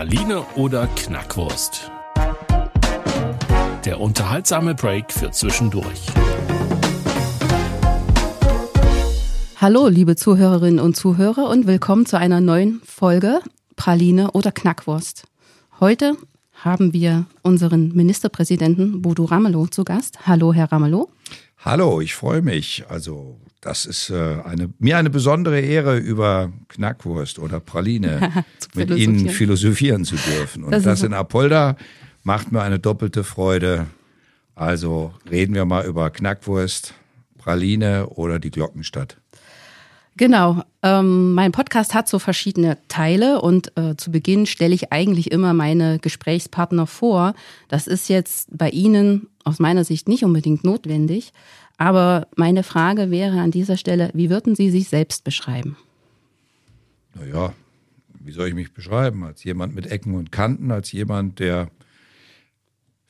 Praline oder Knackwurst? Der unterhaltsame Break für zwischendurch. Hallo, liebe Zuhörerinnen und Zuhörer und willkommen zu einer neuen Folge Praline oder Knackwurst. Heute haben wir unseren Ministerpräsidenten Bodo Ramelow zu Gast. Hallo, Herr Ramelow. Hallo, ich freue mich. Also das ist äh, eine, mir eine besondere Ehre, über Knackwurst oder Praline mit Ihnen philosophieren zu dürfen. Und das, das in Apolda macht mir eine doppelte Freude. Also reden wir mal über Knackwurst, Praline oder die Glockenstadt. Genau. Ähm, mein Podcast hat so verschiedene Teile und äh, zu Beginn stelle ich eigentlich immer meine Gesprächspartner vor. Das ist jetzt bei Ihnen aus meiner Sicht nicht unbedingt notwendig. Aber meine Frage wäre an dieser Stelle, wie würden Sie sich selbst beschreiben? Naja, wie soll ich mich beschreiben? Als jemand mit Ecken und Kanten, als jemand, der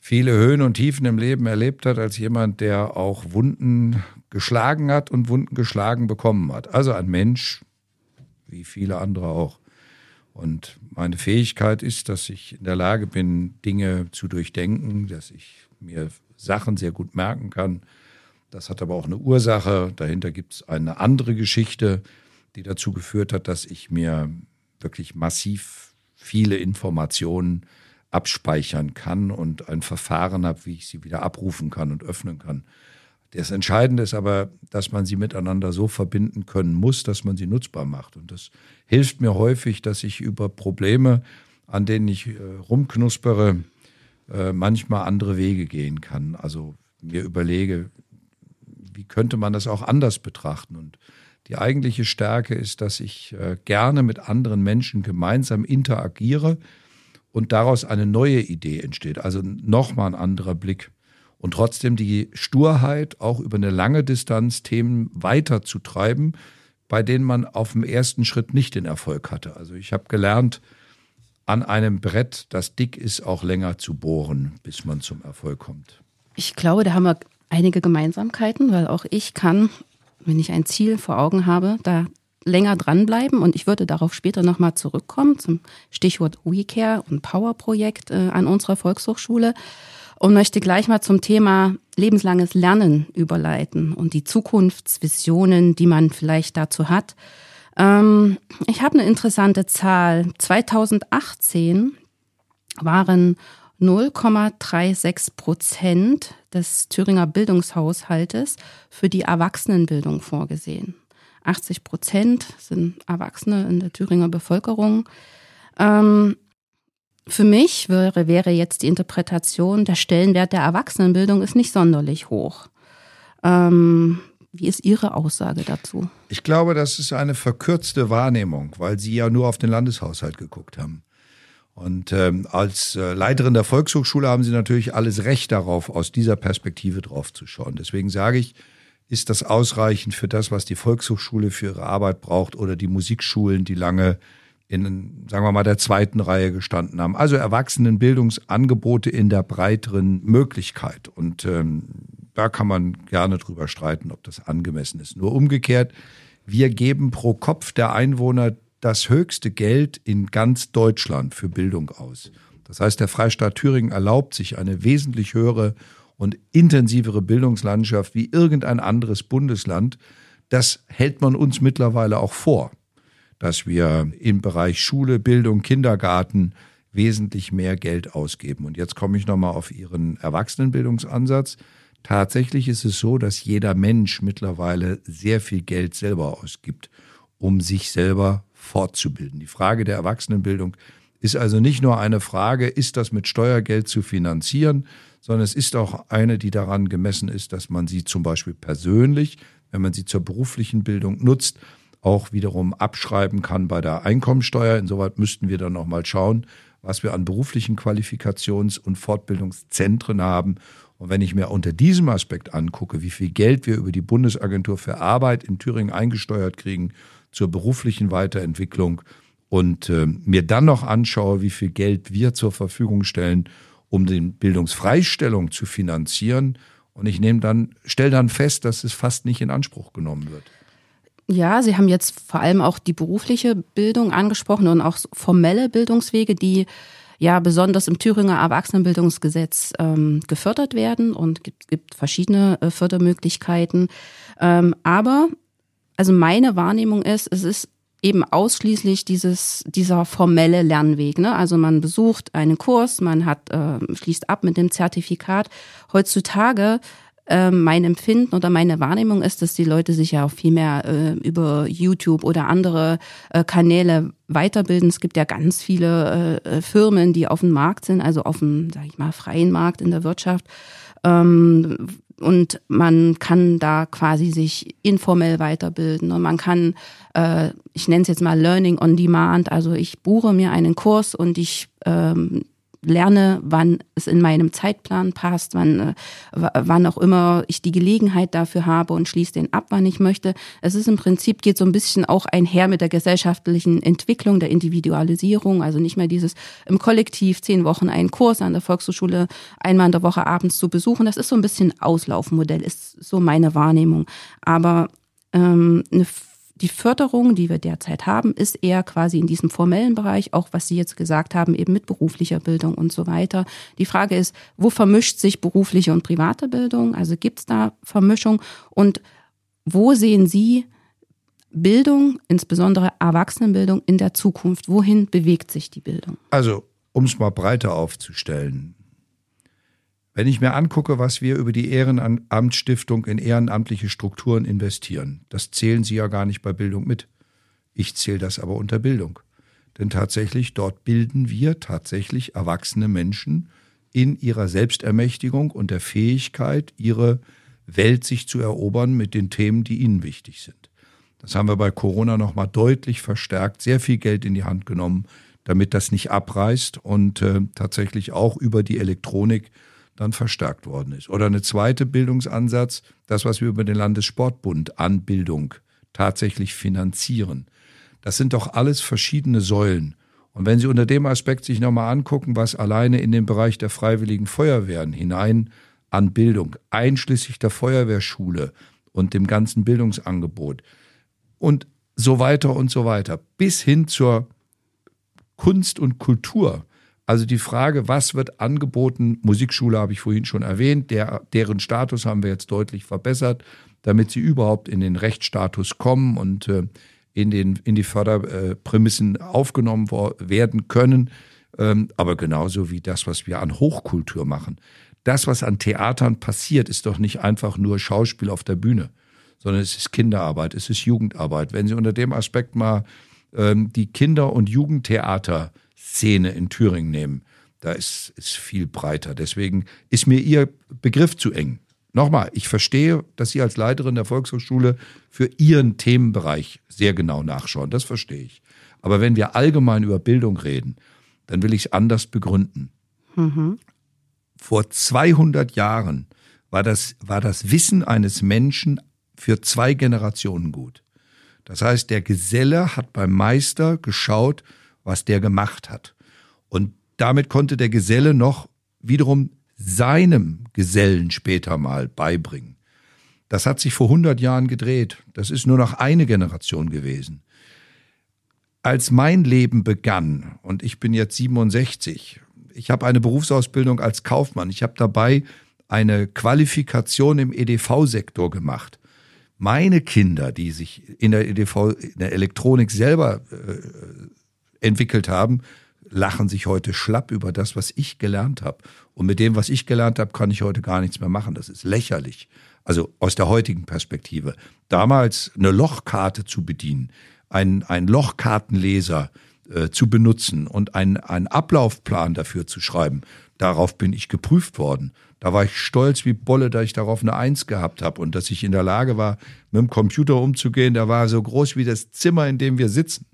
viele Höhen und Tiefen im Leben erlebt hat, als jemand, der auch Wunden geschlagen hat und Wunden geschlagen bekommen hat. Also ein Mensch, wie viele andere auch. Und meine Fähigkeit ist, dass ich in der Lage bin, Dinge zu durchdenken, dass ich mir Sachen sehr gut merken kann, das hat aber auch eine Ursache. Dahinter gibt es eine andere Geschichte, die dazu geführt hat, dass ich mir wirklich massiv viele Informationen abspeichern kann und ein Verfahren habe, wie ich sie wieder abrufen kann und öffnen kann. Das Entscheidende ist aber, dass man sie miteinander so verbinden können muss, dass man sie nutzbar macht. Und das hilft mir häufig, dass ich über Probleme, an denen ich äh, rumknuspere, äh, manchmal andere Wege gehen kann. Also mir überlege, wie könnte man das auch anders betrachten? Und die eigentliche Stärke ist, dass ich äh, gerne mit anderen Menschen gemeinsam interagiere und daraus eine neue Idee entsteht. Also nochmal ein anderer Blick. Und trotzdem die Sturheit, auch über eine lange Distanz Themen weiterzutreiben, bei denen man auf dem ersten Schritt nicht den Erfolg hatte. Also ich habe gelernt, an einem Brett, das dick ist, auch länger zu bohren, bis man zum Erfolg kommt. Ich glaube, da haben wir einige Gemeinsamkeiten, weil auch ich kann, wenn ich ein Ziel vor Augen habe, da länger dranbleiben und ich würde darauf später nochmal zurückkommen zum Stichwort WeCare und Power-Projekt äh, an unserer Volkshochschule und möchte gleich mal zum Thema lebenslanges Lernen überleiten und die Zukunftsvisionen, die man vielleicht dazu hat. Ähm, ich habe eine interessante Zahl. 2018 waren 0,36 Prozent des Thüringer Bildungshaushaltes für die Erwachsenenbildung vorgesehen. 80 Prozent sind Erwachsene in der Thüringer Bevölkerung. Ähm, für mich wäre, wäre jetzt die Interpretation, der Stellenwert der Erwachsenenbildung ist nicht sonderlich hoch. Ähm, wie ist Ihre Aussage dazu? Ich glaube, das ist eine verkürzte Wahrnehmung, weil Sie ja nur auf den Landeshaushalt geguckt haben. Und ähm, als äh, Leiterin der Volkshochschule haben Sie natürlich alles Recht darauf, aus dieser Perspektive drauf zu schauen. Deswegen sage ich, ist das ausreichend für das, was die Volkshochschule für ihre Arbeit braucht oder die Musikschulen, die lange in, sagen wir mal, der zweiten Reihe gestanden haben. Also Erwachsenenbildungsangebote in der breiteren Möglichkeit. Und ähm, da kann man gerne drüber streiten, ob das angemessen ist. Nur umgekehrt, wir geben pro Kopf der Einwohner das höchste Geld in ganz Deutschland für Bildung aus. Das heißt, der Freistaat Thüringen erlaubt sich eine wesentlich höhere und intensivere Bildungslandschaft wie irgendein anderes Bundesland. Das hält man uns mittlerweile auch vor, dass wir im Bereich Schule, Bildung, Kindergarten wesentlich mehr Geld ausgeben. Und jetzt komme ich nochmal auf Ihren Erwachsenenbildungsansatz. Tatsächlich ist es so, dass jeder Mensch mittlerweile sehr viel Geld selber ausgibt, um sich selber fortzubilden. Die Frage der Erwachsenenbildung ist also nicht nur eine Frage, ist das mit Steuergeld zu finanzieren, sondern es ist auch eine, die daran gemessen ist, dass man sie zum Beispiel persönlich, wenn man sie zur beruflichen Bildung nutzt, auch wiederum abschreiben kann bei der Einkommensteuer. Insoweit müssten wir dann nochmal schauen, was wir an beruflichen Qualifikations- und Fortbildungszentren haben. Und wenn ich mir unter diesem Aspekt angucke, wie viel Geld wir über die Bundesagentur für Arbeit in Thüringen eingesteuert kriegen zur beruflichen Weiterentwicklung und äh, mir dann noch anschaue, wie viel Geld wir zur Verfügung stellen, um die Bildungsfreistellung zu finanzieren, und ich nehme dann, stelle dann fest, dass es fast nicht in Anspruch genommen wird. Ja, Sie haben jetzt vor allem auch die berufliche Bildung angesprochen und auch formelle Bildungswege, die ja besonders im Thüringer Erwachsenenbildungsgesetz ähm, gefördert werden und gibt, gibt verschiedene äh, Fördermöglichkeiten. Ähm, aber also meine Wahrnehmung ist, es ist eben ausschließlich dieses, dieser formelle Lernweg. Ne? Also man besucht einen Kurs, man hat, äh, schließt ab mit dem Zertifikat. Heutzutage äh, mein Empfinden oder meine Wahrnehmung ist, dass die Leute sich ja auch viel mehr äh, über YouTube oder andere äh, Kanäle weiterbilden. Es gibt ja ganz viele äh, Firmen, die auf dem Markt sind, also auf dem, sag ich mal, freien Markt in der Wirtschaft, ähm, und man kann da quasi sich informell weiterbilden. Und man kann, äh, ich nenne es jetzt mal Learning on Demand, also ich buche mir einen Kurs und ich ähm, lerne, wann es in meinem Zeitplan passt, wann, äh, wann auch immer ich die Gelegenheit dafür habe und schließe den ab, wann ich möchte. Es ist im Prinzip, geht so ein bisschen auch einher mit der gesellschaftlichen Entwicklung, der Individualisierung, also nicht mehr dieses im Kollektiv zehn Wochen einen Kurs an der Volkshochschule einmal in der Woche abends zu besuchen. Das ist so ein bisschen Auslaufmodell, ist so meine Wahrnehmung. Aber ähm, eine die Förderung, die wir derzeit haben, ist eher quasi in diesem formellen Bereich, auch was Sie jetzt gesagt haben, eben mit beruflicher Bildung und so weiter. Die Frage ist, wo vermischt sich berufliche und private Bildung? Also gibt es da Vermischung? Und wo sehen Sie Bildung, insbesondere Erwachsenenbildung, in der Zukunft? Wohin bewegt sich die Bildung? Also, um es mal breiter aufzustellen. Wenn ich mir angucke, was wir über die Ehrenamtsstiftung in ehrenamtliche Strukturen investieren, das zählen Sie ja gar nicht bei Bildung mit. Ich zähle das aber unter Bildung. Denn tatsächlich, dort bilden wir tatsächlich erwachsene Menschen in ihrer Selbstermächtigung und der Fähigkeit, ihre Welt sich zu erobern mit den Themen, die ihnen wichtig sind. Das haben wir bei Corona nochmal deutlich verstärkt, sehr viel Geld in die Hand genommen, damit das nicht abreißt und äh, tatsächlich auch über die Elektronik dann verstärkt worden ist. Oder eine zweite Bildungsansatz, das, was wir über den Landessportbund an Bildung tatsächlich finanzieren. Das sind doch alles verschiedene Säulen. Und wenn Sie unter dem Aspekt sich nochmal angucken, was alleine in den Bereich der freiwilligen Feuerwehren hinein an Bildung, einschließlich der Feuerwehrschule und dem ganzen Bildungsangebot und so weiter und so weiter, bis hin zur Kunst und Kultur, also die Frage, was wird angeboten, Musikschule habe ich vorhin schon erwähnt, der, deren Status haben wir jetzt deutlich verbessert, damit sie überhaupt in den Rechtsstatus kommen und äh, in, den, in die Förderprämissen aufgenommen werden können. Ähm, aber genauso wie das, was wir an Hochkultur machen. Das, was an Theatern passiert, ist doch nicht einfach nur Schauspiel auf der Bühne, sondern es ist Kinderarbeit, es ist Jugendarbeit. Wenn Sie unter dem Aspekt mal ähm, die Kinder- und Jugendtheater Szene in Thüringen nehmen. Da ist es viel breiter. Deswegen ist mir Ihr Begriff zu eng. Nochmal, ich verstehe, dass Sie als Leiterin der Volkshochschule für Ihren Themenbereich sehr genau nachschauen. Das verstehe ich. Aber wenn wir allgemein über Bildung reden, dann will ich es anders begründen. Mhm. Vor 200 Jahren war das, war das Wissen eines Menschen für zwei Generationen gut. Das heißt, der Geselle hat beim Meister geschaut, was der gemacht hat. Und damit konnte der Geselle noch wiederum seinem Gesellen später mal beibringen. Das hat sich vor 100 Jahren gedreht. Das ist nur noch eine Generation gewesen. Als mein Leben begann, und ich bin jetzt 67, ich habe eine Berufsausbildung als Kaufmann, ich habe dabei eine Qualifikation im EDV-Sektor gemacht. Meine Kinder, die sich in der EDV, in der Elektronik selber äh, entwickelt haben, lachen sich heute schlapp über das, was ich gelernt habe. Und mit dem, was ich gelernt habe, kann ich heute gar nichts mehr machen. Das ist lächerlich. Also aus der heutigen Perspektive. Damals eine Lochkarte zu bedienen, ein, ein Lochkartenleser äh, zu benutzen und einen, einen Ablaufplan dafür zu schreiben, darauf bin ich geprüft worden. Da war ich stolz wie Bolle, da ich darauf eine Eins gehabt habe und dass ich in der Lage war, mit dem Computer umzugehen. Der war so groß wie das Zimmer, in dem wir sitzen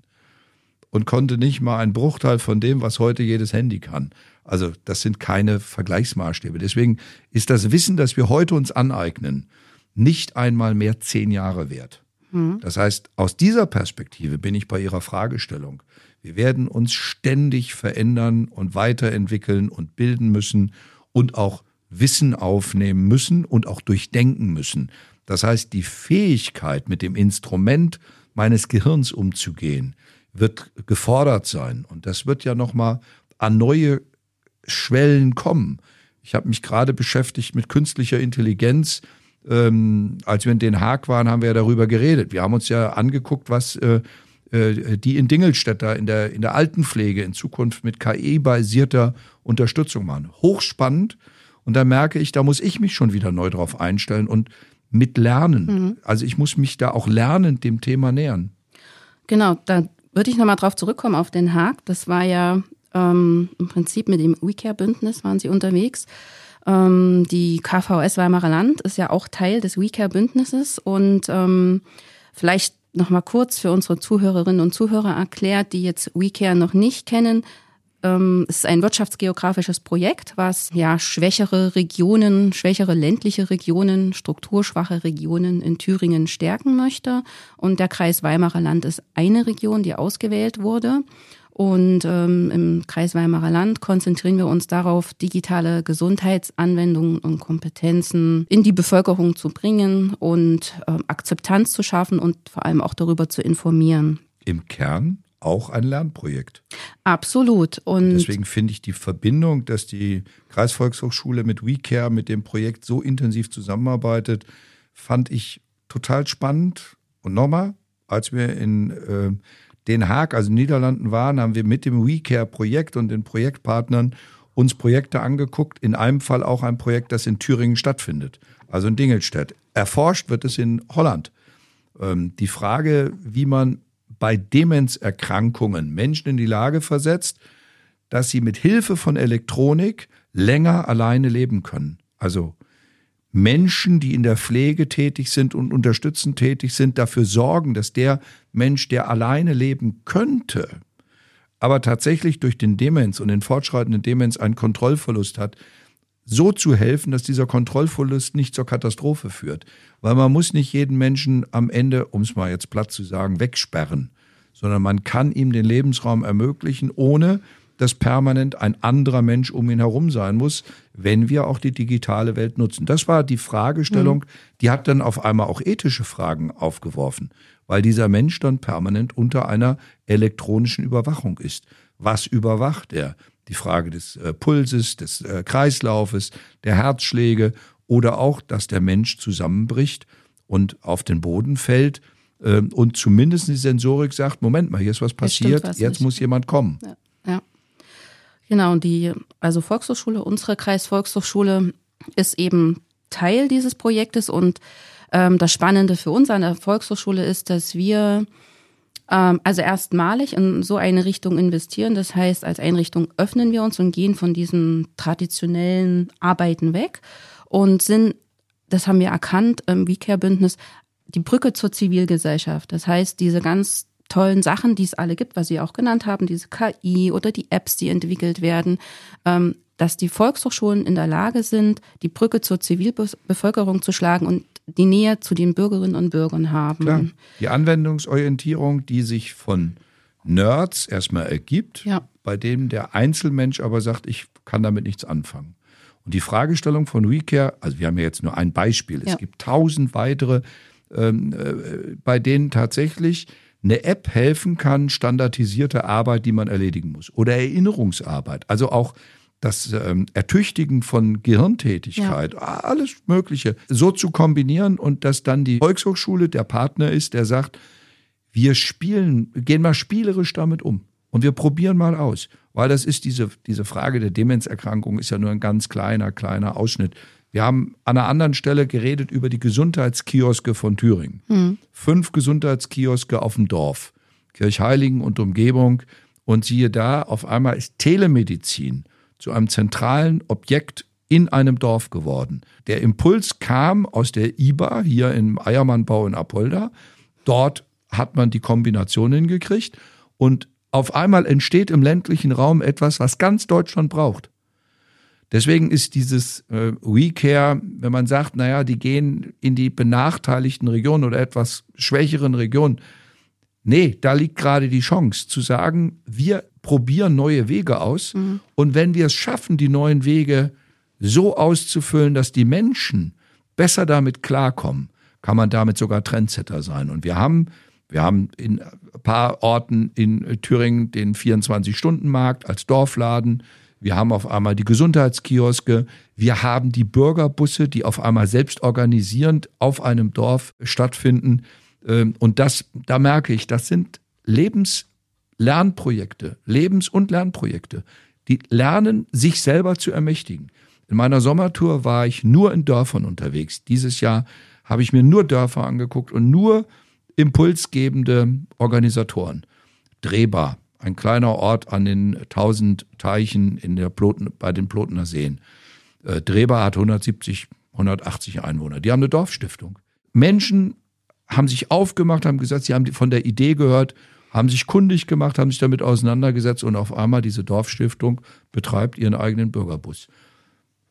und konnte nicht mal einen Bruchteil von dem, was heute jedes Handy kann. Also das sind keine Vergleichsmaßstäbe. Deswegen ist das Wissen, das wir heute uns aneignen, nicht einmal mehr zehn Jahre wert. Mhm. Das heißt, aus dieser Perspektive bin ich bei Ihrer Fragestellung. Wir werden uns ständig verändern und weiterentwickeln und bilden müssen und auch Wissen aufnehmen müssen und auch durchdenken müssen. Das heißt, die Fähigkeit, mit dem Instrument meines Gehirns umzugehen, wird gefordert sein. Und das wird ja nochmal an neue Schwellen kommen. Ich habe mich gerade beschäftigt mit künstlicher Intelligenz. Ähm, als wir in Den Haag waren, haben wir ja darüber geredet. Wir haben uns ja angeguckt, was äh, äh die in Dingelstädt in der, in der Altenpflege in Zukunft mit KI-basierter Unterstützung machen. Hochspannend. Und da merke ich, da muss ich mich schon wieder neu drauf einstellen und mit lernen. Mhm. Also ich muss mich da auch lernend dem Thema nähern. Genau, da würde ich nochmal drauf zurückkommen auf Den Haag. Das war ja ähm, im Prinzip mit dem WeCare-Bündnis waren sie unterwegs. Ähm, die KVS Weimarer Land ist ja auch Teil des WeCare-Bündnisses und ähm, vielleicht nochmal kurz für unsere Zuhörerinnen und Zuhörer erklärt, die jetzt WeCare noch nicht kennen. Ähm, es ist ein wirtschaftsgeografisches Projekt, was ja schwächere Regionen, schwächere ländliche Regionen, strukturschwache Regionen in Thüringen stärken möchte. Und der Kreis Weimarer Land ist eine Region, die ausgewählt wurde. Und ähm, im Kreis Weimarer Land konzentrieren wir uns darauf, digitale Gesundheitsanwendungen und Kompetenzen in die Bevölkerung zu bringen und ähm, Akzeptanz zu schaffen und vor allem auch darüber zu informieren. Im Kern auch ein Lernprojekt. Absolut. Und deswegen finde ich die Verbindung, dass die Kreisvolkshochschule mit WeCare mit dem Projekt so intensiv zusammenarbeitet, fand ich total spannend. Und nochmal, als wir in äh, Den Haag, also in den Niederlanden waren, haben wir mit dem WeCare-Projekt und den Projektpartnern uns Projekte angeguckt. In einem Fall auch ein Projekt, das in Thüringen stattfindet, also in Dingelstedt. Erforscht wird es in Holland. Ähm, die Frage, wie man bei Demenzerkrankungen Menschen in die Lage versetzt, dass sie mit Hilfe von Elektronik länger alleine leben können. Also Menschen, die in der Pflege tätig sind und unterstützend tätig sind, dafür sorgen, dass der Mensch, der alleine leben könnte, aber tatsächlich durch den Demenz und den fortschreitenden Demenz einen Kontrollverlust hat, so zu helfen, dass dieser Kontrollverlust nicht zur Katastrophe führt. Weil man muss nicht jeden Menschen am Ende, um es mal jetzt platt zu sagen, wegsperren, sondern man kann ihm den Lebensraum ermöglichen, ohne dass permanent ein anderer Mensch um ihn herum sein muss, wenn wir auch die digitale Welt nutzen. Das war die Fragestellung, mhm. die hat dann auf einmal auch ethische Fragen aufgeworfen, weil dieser Mensch dann permanent unter einer elektronischen Überwachung ist. Was überwacht er? Die Frage des äh, Pulses, des äh, Kreislaufes, der Herzschläge oder auch, dass der Mensch zusammenbricht und auf den Boden fällt äh, und zumindest die Sensorik sagt, Moment mal, hier ist was passiert, was jetzt nicht. muss jemand kommen. Ja, ja. Genau, die also Volkshochschule, unsere Kreisvolkshochschule ist eben Teil dieses Projektes und ähm, das Spannende für uns an der Volkshochschule ist, dass wir also erstmalig in so eine Richtung investieren. Das heißt, als Einrichtung öffnen wir uns und gehen von diesen traditionellen Arbeiten weg und sind, das haben wir erkannt im WeCare-Bündnis, die Brücke zur Zivilgesellschaft. Das heißt, diese ganz tollen Sachen, die es alle gibt, was Sie auch genannt haben, diese KI oder die Apps, die entwickelt werden, ähm, dass die Volkshochschulen in der Lage sind, die Brücke zur Zivilbevölkerung zu schlagen und die Nähe zu den Bürgerinnen und Bürgern haben. Klar. Die Anwendungsorientierung, die sich von Nerds erstmal ergibt, ja. bei dem der Einzelmensch aber sagt, ich kann damit nichts anfangen. Und die Fragestellung von WeCare, also wir haben ja jetzt nur ein Beispiel, es ja. gibt tausend weitere, ähm, äh, bei denen tatsächlich eine App helfen kann, standardisierte Arbeit, die man erledigen muss. Oder Erinnerungsarbeit. Also auch das ähm, Ertüchtigen von Gehirntätigkeit, ja. alles Mögliche, so zu kombinieren und dass dann die Volkshochschule der Partner ist, der sagt, wir spielen, gehen mal spielerisch damit um und wir probieren mal aus. Weil das ist diese, diese Frage der Demenzerkrankung, ist ja nur ein ganz kleiner, kleiner Ausschnitt. Wir haben an einer anderen Stelle geredet über die Gesundheitskioske von Thüringen. Hm. Fünf Gesundheitskioske auf dem Dorf. Kirchheiligen und Umgebung Und siehe da, auf einmal ist Telemedizin zu einem zentralen Objekt in einem Dorf geworden. Der Impuls kam aus der IBA hier im Eiermannbau in Apolda. Dort hat man die Kombination hingekriegt und auf einmal entsteht im ländlichen Raum etwas, was ganz Deutschland braucht. Deswegen ist dieses äh, WeCare, wenn man sagt, naja, die gehen in die benachteiligten Regionen oder etwas schwächeren Regionen, nee, da liegt gerade die Chance zu sagen, wir probieren neue Wege aus mhm. und wenn wir es schaffen, die neuen Wege so auszufüllen, dass die Menschen besser damit klarkommen, kann man damit sogar Trendsetter sein. Und wir haben, wir haben in ein paar Orten in Thüringen den 24-Stunden-Markt als Dorfladen. Wir haben auf einmal die Gesundheitskioske. Wir haben die Bürgerbusse, die auf einmal selbst organisierend auf einem Dorf stattfinden. Ähm, und das, da merke ich, das sind Lebenslernprojekte, Lebens- und Lernprojekte, die lernen, sich selber zu ermächtigen. In meiner Sommertour war ich nur in Dörfern unterwegs. Dieses Jahr habe ich mir nur Dörfer angeguckt und nur impulsgebende Organisatoren. Drehbar, ein kleiner Ort an den tausend Teichen in der Ploten, bei den Plotener Seen. Äh, Drehbar hat 170, 180 Einwohner. Die haben eine Dorfstiftung. Menschen haben sich aufgemacht, haben gesagt, sie haben von der Idee gehört, haben sich kundig gemacht, haben sich damit auseinandergesetzt und auf einmal diese Dorfstiftung betreibt ihren eigenen Bürgerbus.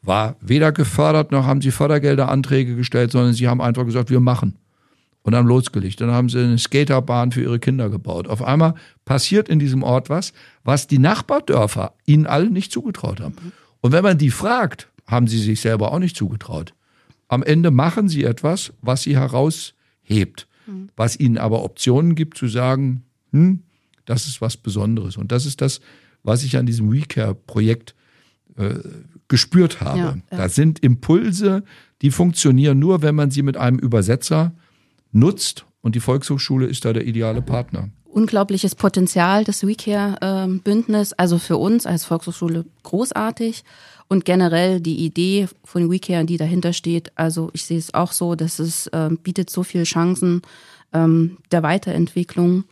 War weder gefördert noch haben sie Fördergelderanträge gestellt, sondern sie haben einfach gesagt, wir machen und haben losgelegt. Dann haben sie eine Skaterbahn für ihre Kinder gebaut. Auf einmal passiert in diesem Ort was, was die Nachbardörfer ihnen allen nicht zugetraut haben. Und wenn man die fragt, haben sie sich selber auch nicht zugetraut. Am Ende machen sie etwas, was sie heraushebt, was ihnen aber Optionen gibt zu sagen, hm, das ist was Besonderes. Und das ist das, was ich an diesem WeCare-Projekt äh, gespürt habe. Ja, ja. Da sind Impulse, die funktionieren nur, wenn man sie mit einem Übersetzer nutzt. Und die Volkshochschule ist da der ideale Partner. Unglaubliches Potenzial des WeCare-Bündnis, also für uns als Volkshochschule großartig. Und generell die Idee von WeCare, die dahinter steht, also ich sehe es auch so, dass es äh, bietet so viele Chancen ähm, der Weiterentwicklung.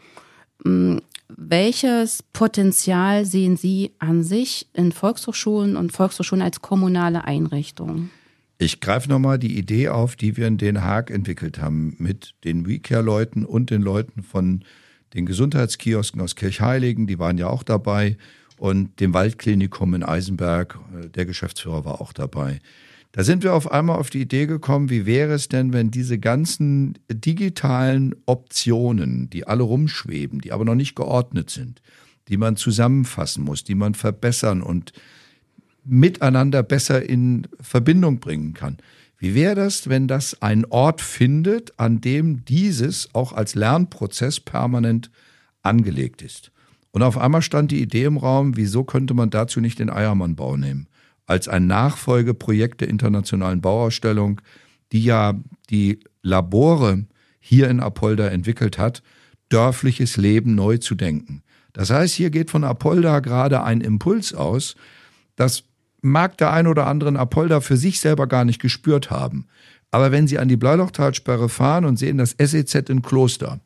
Ähm, welches Potenzial sehen Sie an sich in Volkshochschulen und Volkshochschulen als kommunale Einrichtungen? Ich greife nochmal die Idee auf, die wir in Den Haag entwickelt haben mit den WeCare-Leuten und den Leuten von den Gesundheitskiosken aus Kirchheiligen, die waren ja auch dabei, und dem Waldklinikum in Eisenberg, äh, der Geschäftsführer war auch dabei. Da sind wir auf einmal auf die Idee gekommen, wie wäre es denn, wenn diese ganzen digitalen Optionen, die alle rumschweben, die aber noch nicht geordnet sind, die man zusammenfassen muss, die man verbessern und miteinander besser in Verbindung bringen kann. Wie wäre das, wenn das einen Ort findet, an dem dieses auch als Lernprozess permanent angelegt ist? Und auf einmal stand die Idee im Raum, wieso könnte man dazu nicht den Eiermannbau nehmen? Als ein Nachfolgeprojekt der internationalen Bauausstellung, die ja die Labore hier in Apolda entwickelt hat, dörfliches Leben neu zu denken. Das heißt, hier geht von Apolda gerade ein Impuls aus, dass mag der ein oder andere Apolda für sich selber gar nicht gespürt haben. Aber wenn Sie an die Bleilochtalsperre fahren und sehen das SEZ in Kloster,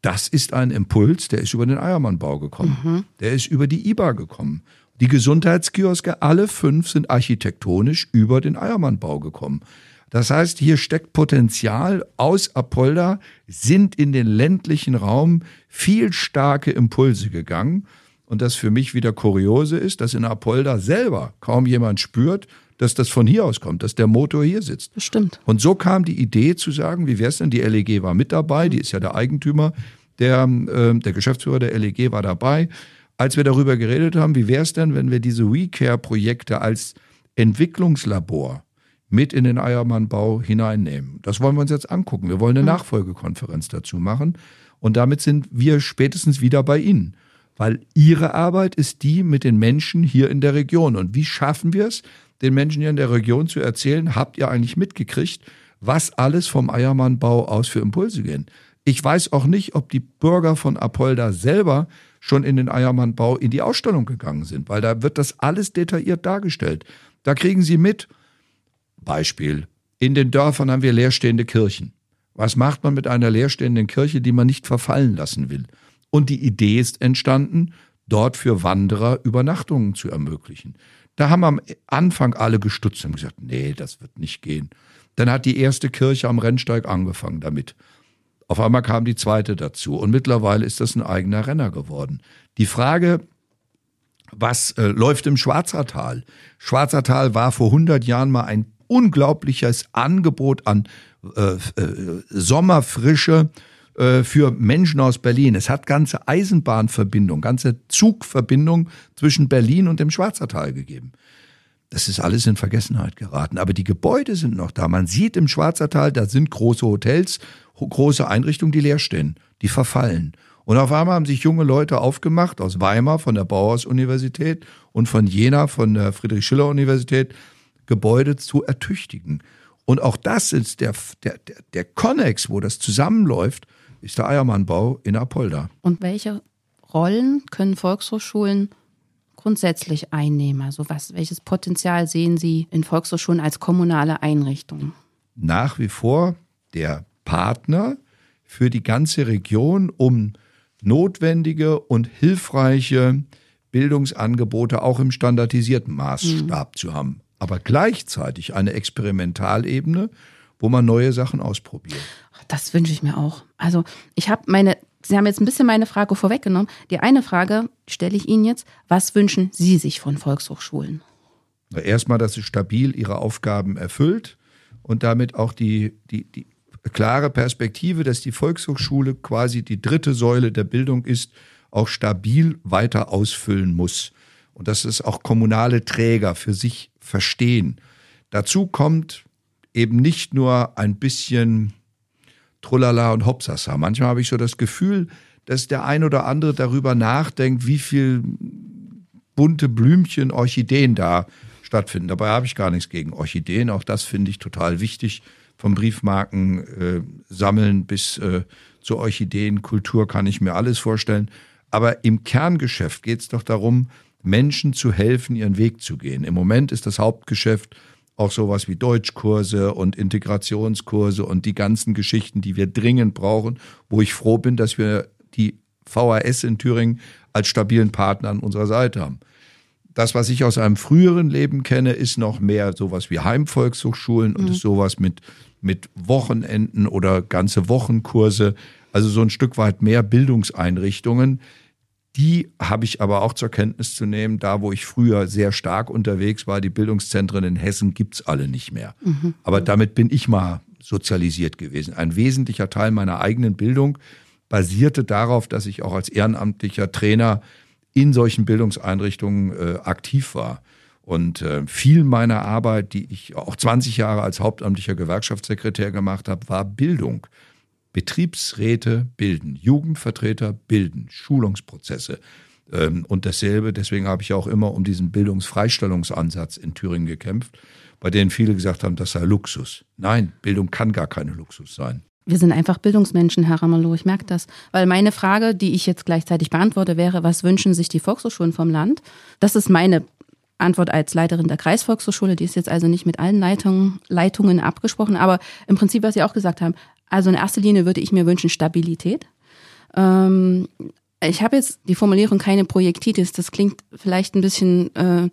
das ist ein Impuls, der ist über den Eiermannbau gekommen. Mhm. Der ist über die IBA gekommen. Die Gesundheitskioske, alle fünf sind architektonisch über den Eiermannbau gekommen. Das heißt, hier steckt Potenzial aus Apolda, sind in den ländlichen Raum viel starke Impulse gegangen. Und das für mich wieder kuriose ist, dass in Apolda selber kaum jemand spürt, dass das von hier aus kommt, dass der Motor hier sitzt. Das stimmt. Und so kam die Idee zu sagen, wie wäre es denn, die LEG war mit dabei, die ist ja der Eigentümer, der, äh, der Geschäftsführer der LEG war dabei. Als wir darüber geredet haben, wie wäre es denn, wenn wir diese WeCare-Projekte als Entwicklungslabor mit in den Eiermannbau hineinnehmen. Das wollen wir uns jetzt angucken. Wir wollen eine mhm. Nachfolgekonferenz dazu machen. Und damit sind wir spätestens wieder bei Ihnen weil ihre Arbeit ist die mit den Menschen hier in der Region. Und wie schaffen wir es, den Menschen hier in der Region zu erzählen, habt ihr eigentlich mitgekriegt, was alles vom Eiermannbau aus für Impulse gehen? Ich weiß auch nicht, ob die Bürger von Apolda selber schon in den Eiermannbau in die Ausstellung gegangen sind, weil da wird das alles detailliert dargestellt. Da kriegen Sie mit. Beispiel. In den Dörfern haben wir leerstehende Kirchen. Was macht man mit einer leerstehenden Kirche, die man nicht verfallen lassen will? Und die Idee ist entstanden, dort für Wanderer Übernachtungen zu ermöglichen. Da haben am Anfang alle gestutzt und gesagt, nee, das wird nicht gehen. Dann hat die erste Kirche am Rennsteig angefangen damit. Auf einmal kam die zweite dazu und mittlerweile ist das ein eigener Renner geworden. Die Frage, was äh, läuft im Schwarzertal? Schwarzertal war vor 100 Jahren mal ein unglaubliches Angebot an äh, äh, Sommerfrische äh, für Menschen aus Berlin. Es hat ganze Eisenbahnverbindungen, ganze Zugverbindungen zwischen Berlin und dem Schwarzertal gegeben. Das ist alles in Vergessenheit geraten. Aber die Gebäude sind noch da. Man sieht im Schwarzertal, da sind große Hotels, große Einrichtungen, die leer stehen, die verfallen. Und auf einmal haben sich junge Leute aufgemacht aus Weimar von der Bauhaus-Universität und von Jena von der Friedrich-Schiller-Universität, Gebäude zu ertüchtigen. Und auch das ist der, der, der, der Connex, wo das zusammenläuft, ist der Eiermannbau in Apolda. Und welche Rollen können Volkshochschulen grundsätzlich einnehmen? Also was, welches Potenzial sehen Sie in Volkshochschulen als kommunale Einrichtungen? Nach wie vor der Partner für die ganze Region, um notwendige und hilfreiche Bildungsangebote auch im standardisierten Maßstab mhm. zu haben. Aber gleichzeitig eine Experimentalebene, wo man neue Sachen ausprobiert. Das wünsche ich mir auch. Also ich habe meine, Sie haben jetzt ein bisschen meine Frage vorweggenommen. Die eine Frage stelle ich Ihnen jetzt. Was wünschen Sie sich von Volkshochschulen? Erstmal, dass sie stabil ihre Aufgaben erfüllt und damit auch die, die, die klare Perspektive, dass die Volkshochschule quasi die dritte Säule der Bildung ist, auch stabil weiter ausfüllen muss. Und dass es auch kommunale Träger für sich verstehen. Dazu kommt eben nicht nur ein bisschen Trullala und Hopsasa. Manchmal habe ich so das Gefühl, dass der ein oder andere darüber nachdenkt, wie viel bunte Blümchen, Orchideen da stattfinden. Dabei habe ich gar nichts gegen Orchideen. Auch das finde ich total wichtig vom Briefmarken äh, sammeln bis äh, zur Orchideenkultur kann ich mir alles vorstellen. Aber im Kerngeschäft geht es doch darum, Menschen zu helfen, ihren Weg zu gehen. Im Moment ist das Hauptgeschäft auch sowas wie Deutschkurse und Integrationskurse und die ganzen Geschichten, die wir dringend brauchen, wo ich froh bin, dass wir die VHS in Thüringen als stabilen Partner an unserer Seite haben. Das, was ich aus einem früheren Leben kenne, ist noch mehr sowas wie Heimvolkshochschulen und mhm. ist sowas mit mit Wochenenden oder ganze Wochenkurse, also so ein Stück weit mehr Bildungseinrichtungen. Die habe ich aber auch zur Kenntnis zu nehmen, da wo ich früher sehr stark unterwegs war, die Bildungszentren in Hessen gibt es alle nicht mehr. Mhm. Aber damit bin ich mal sozialisiert gewesen. Ein wesentlicher Teil meiner eigenen Bildung basierte darauf, dass ich auch als ehrenamtlicher Trainer in solchen Bildungseinrichtungen äh, aktiv war. Und äh, viel meiner Arbeit, die ich auch 20 Jahre als hauptamtlicher Gewerkschaftssekretär gemacht habe, war Bildung. Betriebsräte bilden, Jugendvertreter bilden, Schulungsprozesse ähm, und dasselbe. Deswegen habe ich auch immer um diesen Bildungsfreistellungsansatz in Thüringen gekämpft, bei denen viele gesagt haben, das sei Luxus. Nein, Bildung kann gar keine Luxus sein. Wir sind einfach Bildungsmenschen, Herr Ramelow, ich merke das. Weil meine Frage, die ich jetzt gleichzeitig beantworte, wäre, was wünschen sich die Volkshochschulen vom Land? Das ist meine Antwort als Leiterin der Kreisvolkshochschule. Die ist jetzt also nicht mit allen Leitungen, Leitungen abgesprochen, aber im Prinzip, was Sie auch gesagt haben. Also in erster Linie würde ich mir wünschen Stabilität. Ähm, ich habe jetzt die Formulierung keine Projektitis. Das klingt vielleicht ein bisschen äh,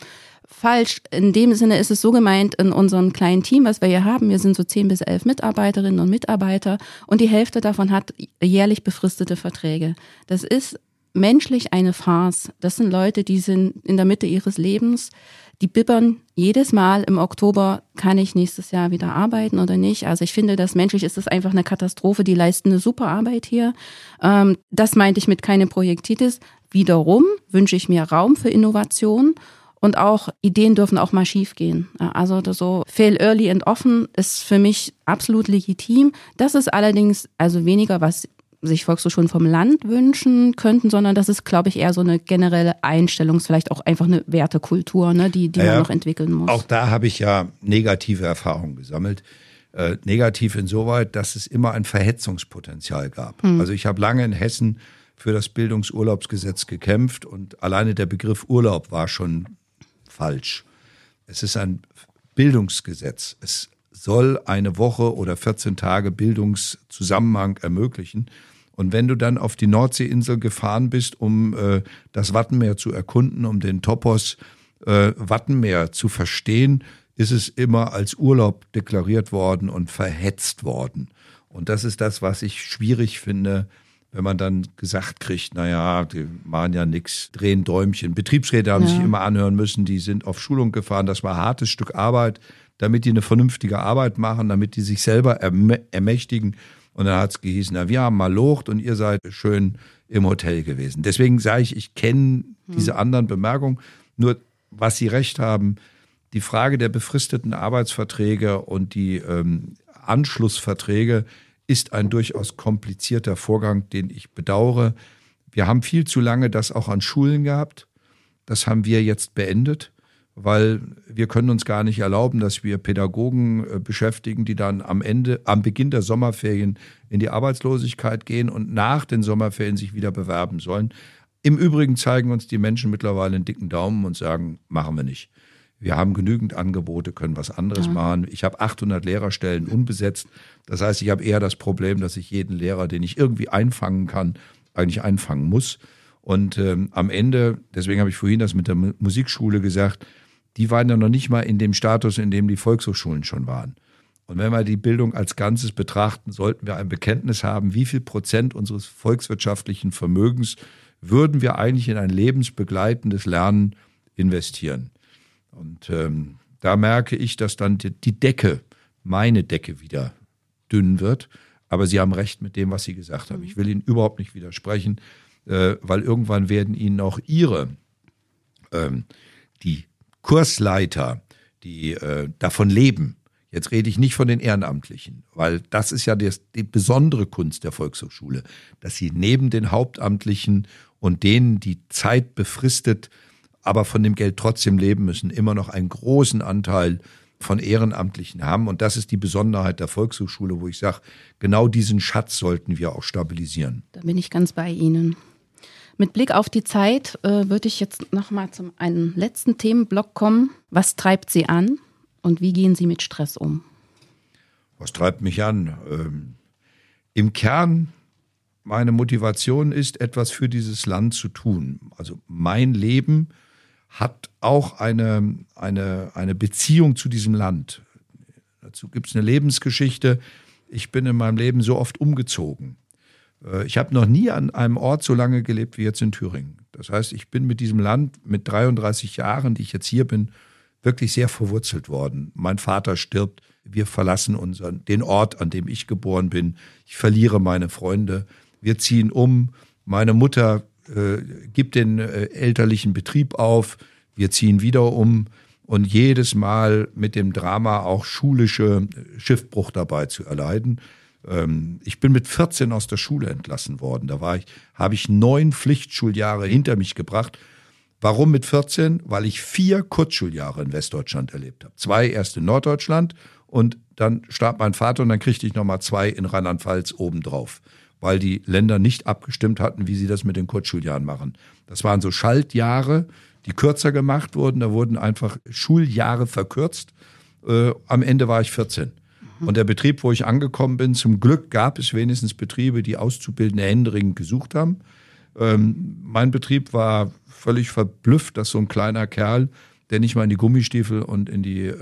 falsch. In dem Sinne ist es so gemeint in unserem kleinen Team, was wir hier haben. Wir sind so zehn bis elf Mitarbeiterinnen und Mitarbeiter und die Hälfte davon hat jährlich befristete Verträge. Das ist menschlich eine Farce. Das sind Leute, die sind in der Mitte ihres Lebens, die bibbern jedes Mal im Oktober, kann ich nächstes Jahr wieder arbeiten oder nicht. Also ich finde, das menschlich ist das einfach eine Katastrophe. Die leisten eine super Arbeit hier. Ähm, das meinte ich mit keine Projektitis. Wiederum wünsche ich mir Raum für Innovation und auch Ideen dürfen auch mal schiefgehen. Also so fail early and often ist für mich absolut legitim. Das ist allerdings also weniger, was sich Volkshochschulen vom Land wünschen könnten, sondern das ist, glaube ich, eher so eine generelle Einstellung, vielleicht auch einfach eine Wertekultur, ne, die, die ja, man noch entwickeln muss. Auch da habe ich ja negative Erfahrungen gesammelt. Äh, negativ insoweit, dass es immer ein Verhetzungspotenzial gab. Hm. Also ich habe lange in Hessen für das Bildungsurlaubsgesetz gekämpft und alleine der Begriff Urlaub war schon falsch. Es ist ein Bildungsgesetz. Es soll eine Woche oder 14 Tage Bildungszusammenhang ermöglichen. Und wenn du dann auf die Nordseeinsel gefahren bist, um äh, das Wattenmeer zu erkunden, um den Topos äh, Wattenmeer zu verstehen, ist es immer als Urlaub deklariert worden und verhetzt worden. Und das ist das, was ich schwierig finde, wenn man dann gesagt kriegt, naja, die machen ja nichts, drehen Däumchen. Betriebsräte haben ja. sich immer anhören müssen, die sind auf Schulung gefahren, das war ein hartes Stück Arbeit, damit die eine vernünftige Arbeit machen, damit die sich selber ermächtigen. Und dann hat es gehießen, na, wir haben mal locht und ihr seid schön im Hotel gewesen. Deswegen sage ich, ich kenne diese hm. anderen Bemerkungen. Nur, was Sie recht haben, die Frage der befristeten Arbeitsverträge und die ähm, Anschlussverträge ist ein durchaus komplizierter Vorgang, den ich bedauere. Wir haben viel zu lange das auch an Schulen gehabt. Das haben wir jetzt beendet, weil wir können uns gar nicht erlauben, dass wir Pädagogen äh, beschäftigen, die dann am Ende, am Beginn der Sommerferien in die Arbeitslosigkeit gehen und nach den Sommerferien sich wieder bewerben sollen. Im Übrigen zeigen uns die Menschen mittlerweile einen dicken Daumen und sagen, machen wir nicht. Wir haben genügend Angebote, können was anderes ja. machen. Ich habe 800 Lehrerstellen unbesetzt. Das heißt, ich habe eher das Problem, dass ich jeden Lehrer, den ich irgendwie einfangen kann, eigentlich einfangen muss. Und ähm, am Ende, deswegen habe ich vorhin das mit der Musikschule gesagt, die waren ja noch nicht mal in dem Status, in dem die Volkshochschulen schon waren. Und wenn wir die Bildung als Ganzes betrachten, sollten wir ein Bekenntnis haben, wie viel Prozent unseres volkswirtschaftlichen Vermögens würden wir eigentlich in ein lebensbegleitendes Lernen investieren. Und ähm, da merke ich, dass dann die Decke, meine Decke wieder dünn wird. Aber Sie haben recht mit dem, was Sie gesagt haben. Ich will Ihnen überhaupt nicht widersprechen, äh, weil irgendwann werden Ihnen auch Ihre, ähm, die Kursleiter, die äh, davon leben, Jetzt rede ich nicht von den Ehrenamtlichen, weil das ist ja die, die, besondere Kunst der Volkshochschule, dass sie neben den Hauptamtlichen und denen, die Zeit befristet aber von dem Geld trotzdem leben müssen, immer noch einen großen Anteil von Ehrenamtlichen haben. Und das ist die Besonderheit der Volkshochschule, wo ich sage, genau diesen Schatz sollten wir auch stabilisieren. Da bin ich ganz bei Ihnen. Mit Blick auf die Zeit äh, würde ich jetzt noch mal zum einen letzten Themenblock kommen. Was treibt Sie an und wie gehen Sie mit Stress um? Was treibt mich an? Ähm, Im Kern meine Motivation ist, etwas für dieses Land zu tun. Also mein Leben hat auch eine, eine, eine Beziehung zu diesem Land. Dazu gibt es eine Lebensgeschichte. Ich bin in meinem Leben so oft umgezogen. Äh, ich habe noch nie an einem Ort so lange gelebt wie jetzt in Thüringen. Das heißt, ich bin mit diesem Land mit 33 Jahren, die ich jetzt hier bin, wirklich sehr verwurzelt worden. Mein Vater stirbt, wir verlassen unseren, den Ort, an dem ich geboren bin. Ich verliere meine Freunde. Wir ziehen um. Meine Mutter äh, gibt den äh, elterlichen Betrieb auf, wir ziehen wieder um und jedes Mal mit dem Drama auch schulische Schiffbruch dabei zu erleiden. Ähm, ich bin mit 14 aus der Schule entlassen worden. Da war ich, habe ich neun Pflichtschuljahre hinter mich gebracht. Warum mit 14? Weil ich vier Kurzschuljahre in Westdeutschland erlebt habe. Zwei erst in Norddeutschland und dann starb mein Vater und dann kriegte ich nochmal zwei in Rheinland-Pfalz obendrauf weil die Länder nicht abgestimmt hatten, wie sie das mit den Kurzschuljahren machen. Das waren so Schaltjahre, die kürzer gemacht wurden. Da wurden einfach Schuljahre verkürzt. Äh, am Ende war ich 14. Mhm. Und der Betrieb, wo ich angekommen bin, zum Glück gab es wenigstens Betriebe, die Auszubildende händeringend gesucht haben. Ähm, mein Betrieb war völlig verblüfft, dass so ein kleiner Kerl, der nicht mal in die Gummistiefel und in die äh,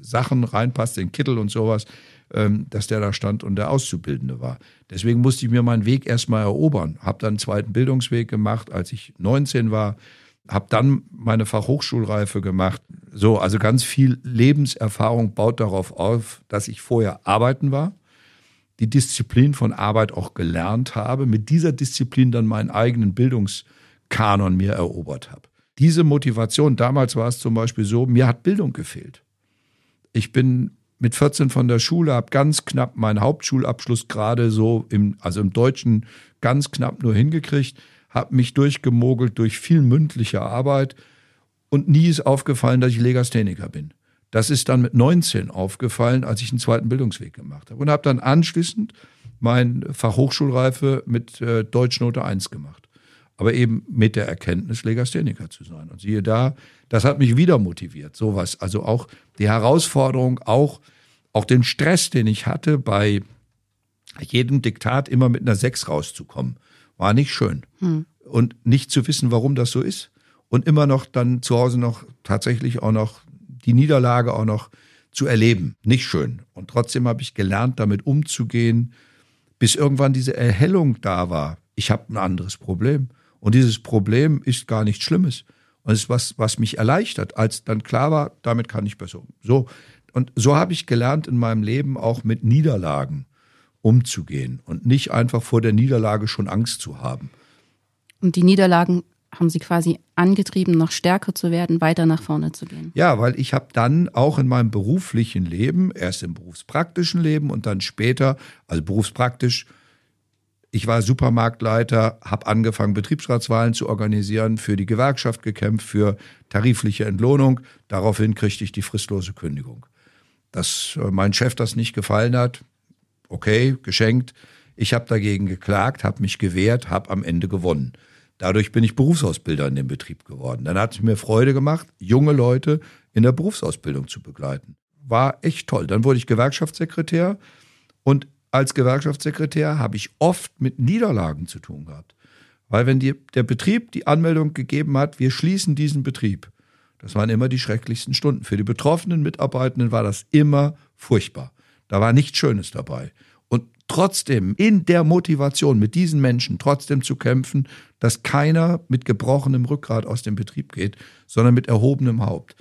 Sachen reinpasst, den Kittel und sowas, ähm, dass der da stand und der Auszubildende war. Deswegen musste ich mir meinen Weg erstmal erobern. Habe dann einen zweiten Bildungsweg gemacht, als ich 19 war. Habe dann meine Fachhochschulreife gemacht. So, also ganz viel Lebenserfahrung baut darauf auf, dass ich vorher arbeiten war, die Disziplin von Arbeit auch gelernt habe, mit dieser Disziplin dann meinen eigenen Bildungskanon mir erobert habe. Diese Motivation, damals war es zum Beispiel so, mir hat Bildung gefehlt. Ich bin mit 14 von der Schule, habe ganz knapp meinen Hauptschulabschluss gerade so im, also im Deutschen ganz knapp nur hingekriegt, habe mich durchgemogelt durch viel mündliche Arbeit und nie ist aufgefallen, dass ich Legastheniker bin. Das ist dann mit 19 aufgefallen, als ich einen zweiten Bildungsweg gemacht habe und habe dann anschließend mein Fachhochschulreife mit äh, Deutschnote 1 gemacht. Aber eben mit der Erkenntnis, Legastheniker zu sein. Und siehe da, das hat mich wieder motiviert, sowas. Also auch die Herausforderung, auch, auch den Stress, den ich hatte bei jedem Diktat immer mit einer Sechs rauszukommen. War nicht schön. Hm. Und nicht zu wissen, warum das so ist. Und immer noch dann zu Hause noch tatsächlich auch noch die Niederlage auch noch zu erleben. Nicht schön. Und trotzdem habe ich gelernt, damit umzugehen, bis irgendwann diese Erhellung da war. Ich habe ein anderes Problem. Und dieses Problem ist gar nichts Schlimmes. Und es ist was, was mich erleichtert, als dann klar war, damit kann ich besser um. So. Und so habe ich gelernt, in meinem Leben auch mit Niederlagen umzugehen und nicht einfach vor der Niederlage schon Angst zu haben. Und die Niederlagen haben Sie quasi angetrieben, noch stärker zu werden, weiter nach vorne zu gehen. Ja, weil ich habe dann auch in meinem beruflichen Leben, erst im berufspraktischen Leben und dann später, also berufspraktisch, ich war Supermarktleiter, habe angefangen, Betriebsratswahlen zu organisieren, für die Gewerkschaft gekämpft, für tarifliche Entlohnung. Daraufhin kriegte ich die fristlose Kündigung. Dass äh, mein Chef das nicht gefallen hat, okay, geschenkt. Ich habe dagegen geklagt, habe mich gewehrt, habe am Ende gewonnen. Dadurch bin ich Berufsausbilder in dem Betrieb geworden. Dann hat es mir Freude gemacht, junge Leute in der Berufsausbildung zu begleiten. War echt toll. Dann wurde ich Gewerkschaftssekretär und als Gewerkschaftssekretär habe ich oft mit Niederlagen zu tun gehabt. Weil wenn die, der Betrieb die Anmeldung gegeben hat, wir schließen diesen Betrieb, das waren immer die schrecklichsten Stunden. Für die betroffenen Mitarbeitenden war das immer furchtbar. Da war nichts Schönes dabei trotzdem in der Motivation mit diesen Menschen trotzdem zu kämpfen, dass keiner mit gebrochenem Rückgrat aus dem Betrieb geht, sondern mit erhobenem Haupt.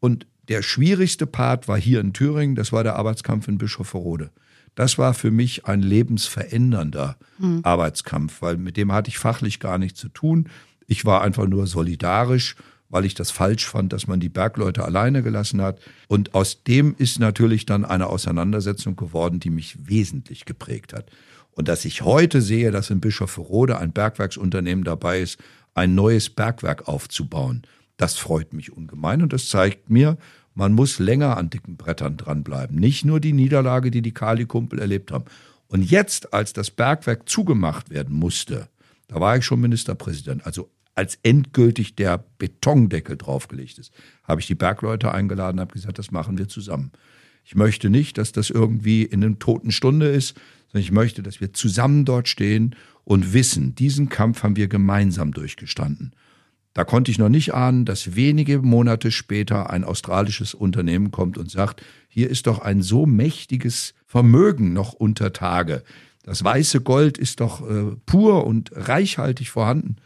Und der schwierigste Part war hier in Thüringen, das war der Arbeitskampf in Bischofferode. Das war für mich ein lebensverändernder mhm. Arbeitskampf, weil mit dem hatte ich fachlich gar nichts zu tun. Ich war einfach nur solidarisch weil ich das falsch fand, dass man die Bergleute alleine gelassen hat. Und aus dem ist natürlich dann eine Auseinandersetzung geworden, die mich wesentlich geprägt hat. Und dass ich heute sehe, dass in Bischofferode ein Bergwerksunternehmen dabei ist, ein neues Bergwerk aufzubauen, das freut mich ungemein und das zeigt mir, man muss länger an dicken Brettern dranbleiben. Nicht nur die Niederlage, die die Kali-Kumpel erlebt haben. Und jetzt, als das Bergwerk zugemacht werden musste, da war ich schon Ministerpräsident, also als endgültig der Betondeckel draufgelegt ist, habe ich die Bergleute eingeladen, habe gesagt, das machen wir zusammen. Ich möchte nicht, dass das irgendwie in einer toten Stunde ist, sondern ich möchte, dass wir zusammen dort stehen und wissen, diesen Kampf haben wir gemeinsam durchgestanden. Da konnte ich noch nicht ahnen, dass wenige Monate später ein australisches Unternehmen kommt und sagt, hier ist doch ein so mächtiges Vermögen noch unter Tage. Das weiße Gold ist doch äh, pur und reichhaltig vorhanden.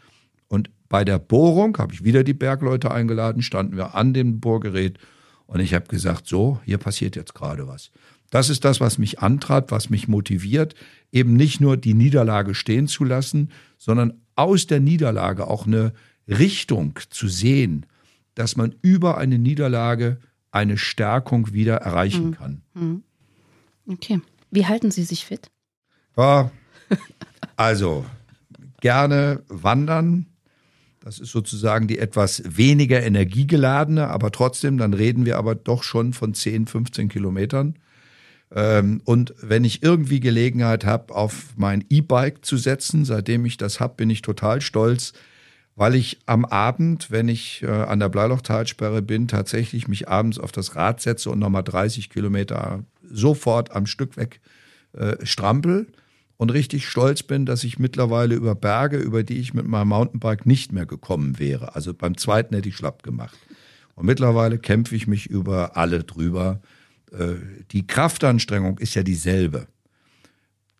Und bei der Bohrung habe ich wieder die Bergleute eingeladen, standen wir an dem Bohrgerät und ich habe gesagt, so, hier passiert jetzt gerade was. Das ist das, was mich antrat, was mich motiviert, eben nicht nur die Niederlage stehen zu lassen, sondern aus der Niederlage auch eine Richtung zu sehen, dass man über eine Niederlage eine Stärkung wieder erreichen mhm. kann. Mhm. Okay. Wie halten Sie sich fit? Ja, also gerne wandern, das ist sozusagen die etwas weniger energiegeladene, aber trotzdem, dann reden wir aber doch schon von 10, 15 Kilometern. Ähm, und wenn ich irgendwie Gelegenheit habe, auf mein E-Bike zu setzen, seitdem ich das habe, bin ich total stolz, weil ich am Abend, wenn ich äh, an der Bleilochtalsperre bin, tatsächlich mich abends auf das Rad setze und nochmal 30 Kilometer sofort am Stück weg äh, strampel und richtig stolz bin, dass ich mittlerweile über Berge, über die ich mit meinem Mountainbike nicht mehr gekommen wäre. Also beim zweiten hätte ich schlapp gemacht. Und mittlerweile kämpfe ich mich über alle drüber. Äh, die Kraftanstrengung ist ja dieselbe.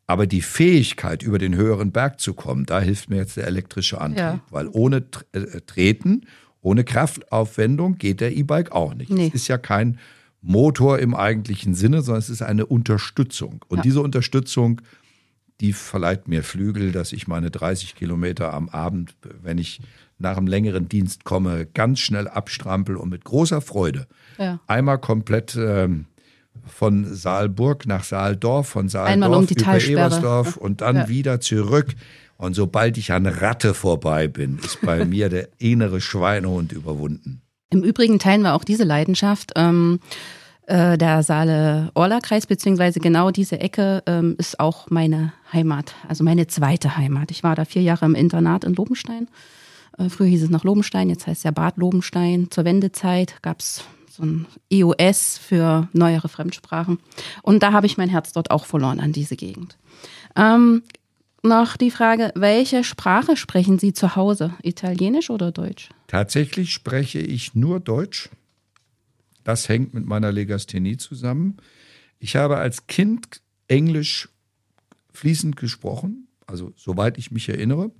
Aber die Fähigkeit, über den höheren Berg zu kommen, da hilft mir jetzt der elektrische Antrieb. Ja. Weil ohne äh, Treten, ohne Kraftaufwendung geht der E-Bike auch nicht. Nee. Es ist ja kein Motor im eigentlichen Sinne, sondern es ist eine Unterstützung. Und ja. diese Unterstützung die verleiht mir Flügel, dass ich meine 30 Kilometer am Abend, wenn ich nach einem längeren Dienst komme, ganz schnell abstrampel und mit großer Freude ja. einmal komplett ähm, von Saalburg nach Saaldorf, von Saaldorf um über Ebersdorf und dann ja. wieder zurück. Und sobald ich an Ratte vorbei bin, ist bei mir der innere Schweinehund überwunden. Im Übrigen teilen wir auch diese Leidenschaft. Ähm, äh, der Saale-Orla-Kreis, beziehungsweise genau diese Ecke ähm, ist auch meine Heimat, also meine zweite Heimat. Ich war da vier Jahre im Internat in Lobenstein. Äh, früher hieß es noch Lobenstein, jetzt heißt es ja Bad Lobenstein. Zur Wendezeit gab es so ein EOS für neuere Fremdsprachen. Und da habe ich mein Herz dort auch verloren an diese Gegend. Ähm, noch die Frage, welche Sprache sprechen Sie zu Hause? Italienisch oder Deutsch? Tatsächlich spreche ich nur Deutsch. Das hängt mit meiner Legasthenie zusammen. Ich habe als Kind Englisch fließend gesprochen, also soweit ich mich erinnere.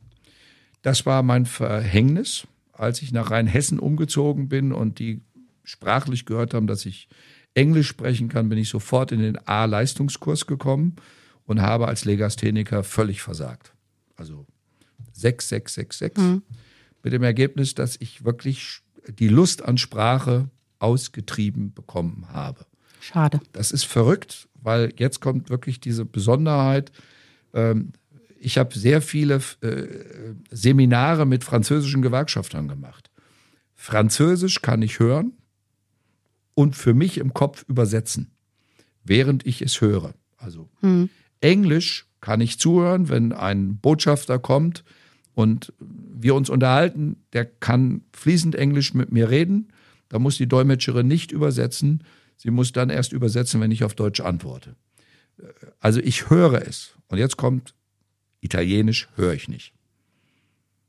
Das war mein Verhängnis, als ich nach Rheinhessen umgezogen bin und die sprachlich gehört haben, dass ich Englisch sprechen kann, bin ich sofort in den A-Leistungskurs gekommen und habe als Legastheniker völlig versagt. Also 6666 mhm. mit dem Ergebnis, dass ich wirklich die Lust an Sprache ausgetrieben bekommen habe. Schade. Das ist verrückt, weil jetzt kommt wirklich diese Besonderheit. Ähm, ich habe sehr viele äh, Seminare mit französischen Gewerkschaftern gemacht. Französisch kann ich hören und für mich im Kopf übersetzen, während ich es höre. Also hm. Englisch kann ich zuhören, wenn ein Botschafter kommt und wir uns unterhalten, der kann fließend Englisch mit mir reden. Da muss die Dolmetscherin nicht übersetzen. Sie muss dann erst übersetzen, wenn ich auf Deutsch antworte. Also ich höre es. Und jetzt kommt Italienisch, höre ich nicht.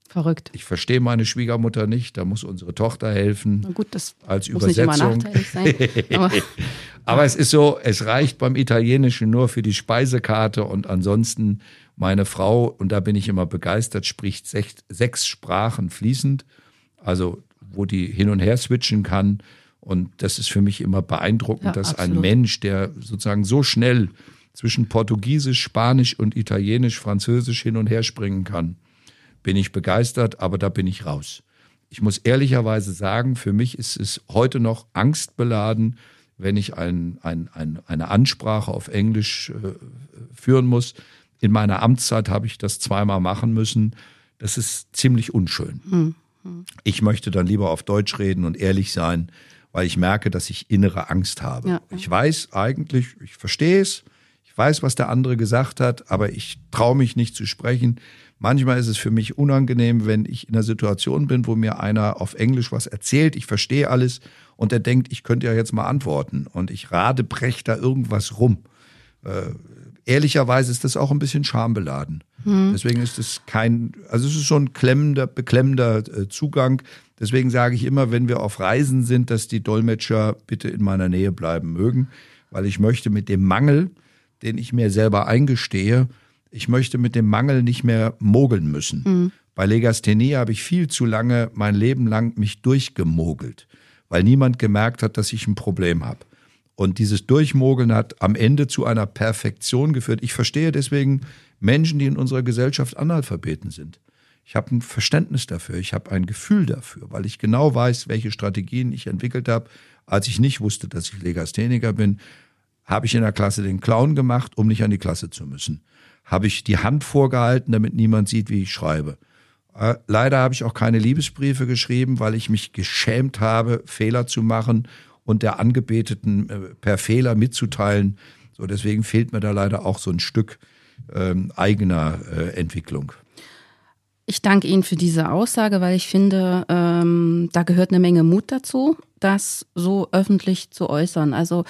Verrückt. Ich verstehe meine Schwiegermutter nicht, da muss unsere Tochter helfen. Na gut, das als muss Übersetzung. nicht immer nachteilig sein. Aber, aber es ist so, es reicht beim Italienischen nur für die Speisekarte und ansonsten meine Frau, und da bin ich immer begeistert, spricht sech, sechs Sprachen fließend, also wo die hin und her switchen kann. Und das ist für mich immer beeindruckend, ja, dass absolut. ein Mensch, der sozusagen so schnell zwischen Portugiesisch, Spanisch und Italienisch, Französisch hin und her springen kann bin ich begeistert, aber da bin ich raus. Ich muss ehrlicherweise sagen, für mich ist es heute noch angstbeladen, wenn ich ein, ein, ein, eine Ansprache auf Englisch äh, führen muss. In meiner Amtszeit habe ich das zweimal machen müssen. Das ist ziemlich unschön. Mhm. Ich möchte dann lieber auf Deutsch reden und ehrlich sein, weil ich merke, dass ich innere Angst habe. Ja. Ich weiß eigentlich, ich verstehe es, ich weiß, was der andere gesagt hat, aber ich traue mich nicht zu sprechen, Manchmal ist es für mich unangenehm, wenn ich in einer Situation bin, wo mir einer auf Englisch was erzählt, ich verstehe alles und der denkt, ich könnte ja jetzt mal antworten und ich radebreche da irgendwas rum. Äh, ehrlicherweise ist das auch ein bisschen schambeladen. Hm. Deswegen ist es kein, also es ist schon ein klemmender, beklemmender äh, Zugang. Deswegen sage ich immer, wenn wir auf Reisen sind, dass die Dolmetscher bitte in meiner Nähe bleiben mögen, weil ich möchte mit dem Mangel, den ich mir selber eingestehe, ich möchte mit dem Mangel nicht mehr mogeln müssen. Mhm. Bei Legasthenie habe ich viel zu lange, mein Leben lang mich durchgemogelt, weil niemand gemerkt hat, dass ich ein Problem habe. Und dieses Durchmogeln hat am Ende zu einer Perfektion geführt. Ich verstehe deswegen Menschen, die in unserer Gesellschaft Analphabeten sind. Ich habe ein Verständnis dafür, ich habe ein Gefühl dafür, weil ich genau weiß, welche Strategien ich entwickelt habe. Als ich nicht wusste, dass ich Legastheniker bin, habe ich in der Klasse den Clown gemacht, um nicht an die Klasse zu müssen habe ich die Hand vorgehalten, damit niemand sieht, wie ich schreibe. Äh, leider habe ich auch keine Liebesbriefe geschrieben, weil ich mich geschämt habe, Fehler zu machen und der Angebeteten äh, per Fehler mitzuteilen. So, deswegen fehlt mir da leider auch so ein Stück ähm, eigener äh, Entwicklung. Ich danke Ihnen für diese Aussage, weil ich finde, ähm, da gehört eine Menge Mut dazu, das so öffentlich zu äußern. Also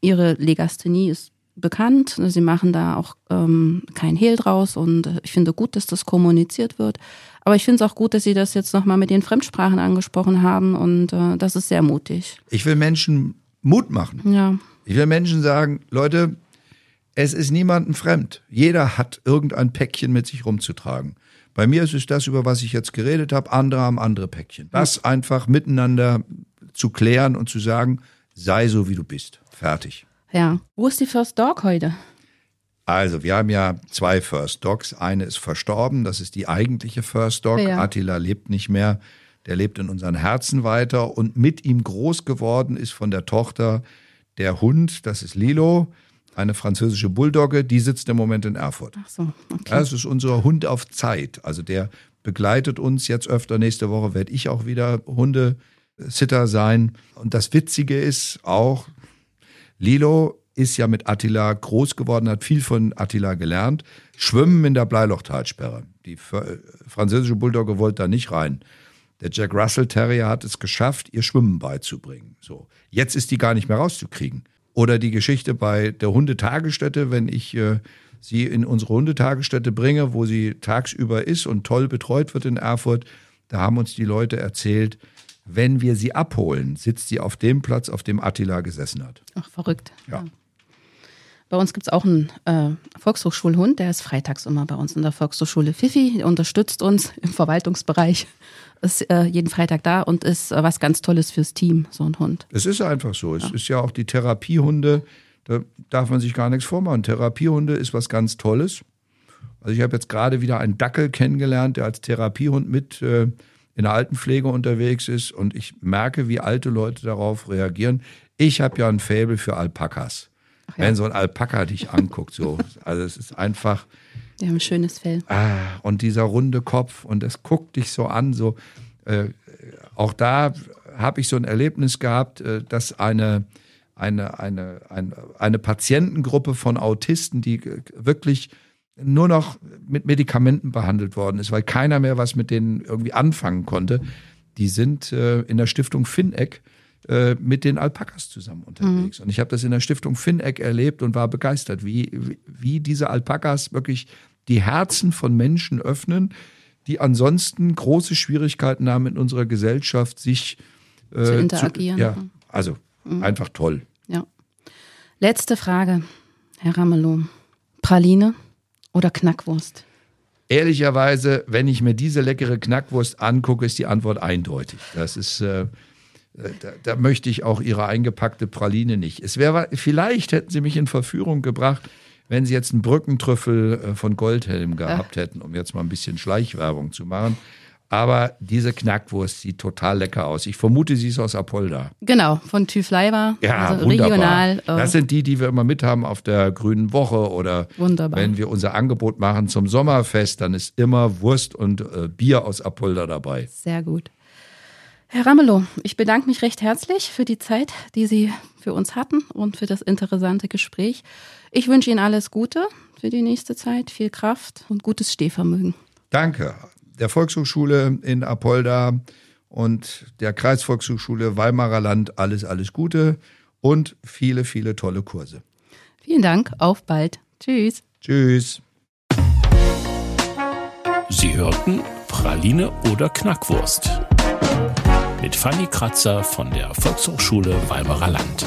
Ihre Legasthenie ist bekannt. Sie machen da auch ähm, kein Hehl draus und ich finde gut, dass das kommuniziert wird. Aber ich finde es auch gut, dass Sie das jetzt nochmal mit den Fremdsprachen angesprochen haben und äh, das ist sehr mutig. Ich will Menschen Mut machen. Ja. Ich will Menschen sagen, Leute, es ist niemandem fremd. Jeder hat irgendein Päckchen mit sich rumzutragen. Bei mir ist es das, über was ich jetzt geredet habe. Andere haben andere Päckchen. Das einfach miteinander zu klären und zu sagen, sei so, wie du bist. Fertig. Ja. Wo ist die First Dog heute? Also, wir haben ja zwei First Dogs. Eine ist verstorben, das ist die eigentliche First Dog. Ja. Attila lebt nicht mehr. Der lebt in unseren Herzen weiter. Und mit ihm groß geworden ist von der Tochter der Hund, das ist Lilo, eine französische Bulldogge, die sitzt im Moment in Erfurt. Ach so, okay. Das ist unser Hund auf Zeit. Also der begleitet uns jetzt öfter. Nächste Woche werde ich auch wieder Hundesitter sein. Und das Witzige ist auch, Lilo ist ja mit Attila groß geworden, hat viel von Attila gelernt. Schwimmen in der Bleilochtalsperre. Die französische Bulldogge wollte da nicht rein. Der Jack Russell Terrier hat es geschafft, ihr Schwimmen beizubringen. So. Jetzt ist die gar nicht mehr rauszukriegen. Oder die Geschichte bei der Hundetagesstätte, wenn ich äh, sie in unsere Hundetagesstätte bringe, wo sie tagsüber ist und toll betreut wird in Erfurt, da haben uns die Leute erzählt, wenn wir sie abholen, sitzt sie auf dem Platz, auf dem Attila gesessen hat. Ach, verrückt. Ja. Bei uns gibt es auch einen äh, Volkshochschulhund, der ist freitags immer bei uns in der Volkshochschule. Fifi unterstützt uns im Verwaltungsbereich, ist äh, jeden Freitag da und ist äh, was ganz Tolles fürs Team, so ein Hund. Es ist einfach so. Es ist ja auch die Therapiehunde, da darf man sich gar nichts vormachen. Therapiehunde ist was ganz Tolles. Also ich habe jetzt gerade wieder einen Dackel kennengelernt, der als Therapiehund mit äh, in der Altenpflege unterwegs ist und ich merke, wie alte Leute darauf reagieren. Ich habe ja ein Faible für Alpakas. Ja. Wenn so ein Alpaka dich anguckt, so. Also es ist einfach, Die haben ein schönes Fell. ah, und dieser runde Kopf und das guckt dich so an, so. Äh, auch da habe ich so ein Erlebnis gehabt, äh, dass eine, eine, eine, eine, eine Patientengruppe von Autisten, die wirklich nur noch mit Medikamenten behandelt worden ist, weil keiner mehr was mit denen irgendwie anfangen konnte, die sind äh, in der Stiftung Finneck äh, mit den Alpakas zusammen unterwegs. Und ich habe das in der Stiftung Finneck erlebt und war begeistert, wie, wie, wie diese Alpakas wirklich die Herzen von Menschen öffnen, die ansonsten große Schwierigkeiten haben in unserer Gesellschaft, sich äh, Zu interagieren. ja, also einfach toll. Ja. Letzte Frage, Herr Ramelow. Praline oder Knackwurst? Ehrlicherweise, wenn ich mir diese leckere Knackwurst angucke, ist die Antwort eindeutig. Das ist, äh, da, da möchte ich auch Ihre eingepackte Praline nicht. Es wäre, vielleicht hätten Sie mich in Verführung gebracht, wenn Sie jetzt einen Brückentrüffel äh, von Goldhelm gehabt hätten, um jetzt mal ein bisschen Schleichwerbung zu machen. Aber diese Knackwurst sieht total lecker aus. Ich vermute, sie ist aus Apolda. Genau, von Tüfleiber. Ja, also wunderbar. regional. äh, Das sind die, die wir immer mithaben auf der Grünen Woche oder Wunderbar. wenn wir unser Angebot machen zum Sommerfest, dann ist immer Wurst und äh, Bier aus Apolda dabei. Sehr gut. Herr Ramelow, ich bedanke mich recht herzlich für die Zeit, die Sie für uns hatten und für das interessante Gespräch. Ich wünsche Ihnen alles Gute für die nächste Zeit, viel Kraft und gutes Stehvermögen. Danke. Der Volkshochschule in Apolda und der Kreisvolkshochschule Weimarer Land alles, alles Gute und viele, viele tolle Kurse. Vielen Dank, auf bald. Tschüss. Tschüss. Sie hörten Praline oder Knackwurst mit Fanny Kratzer von der Volkshochschule Weimarer Land.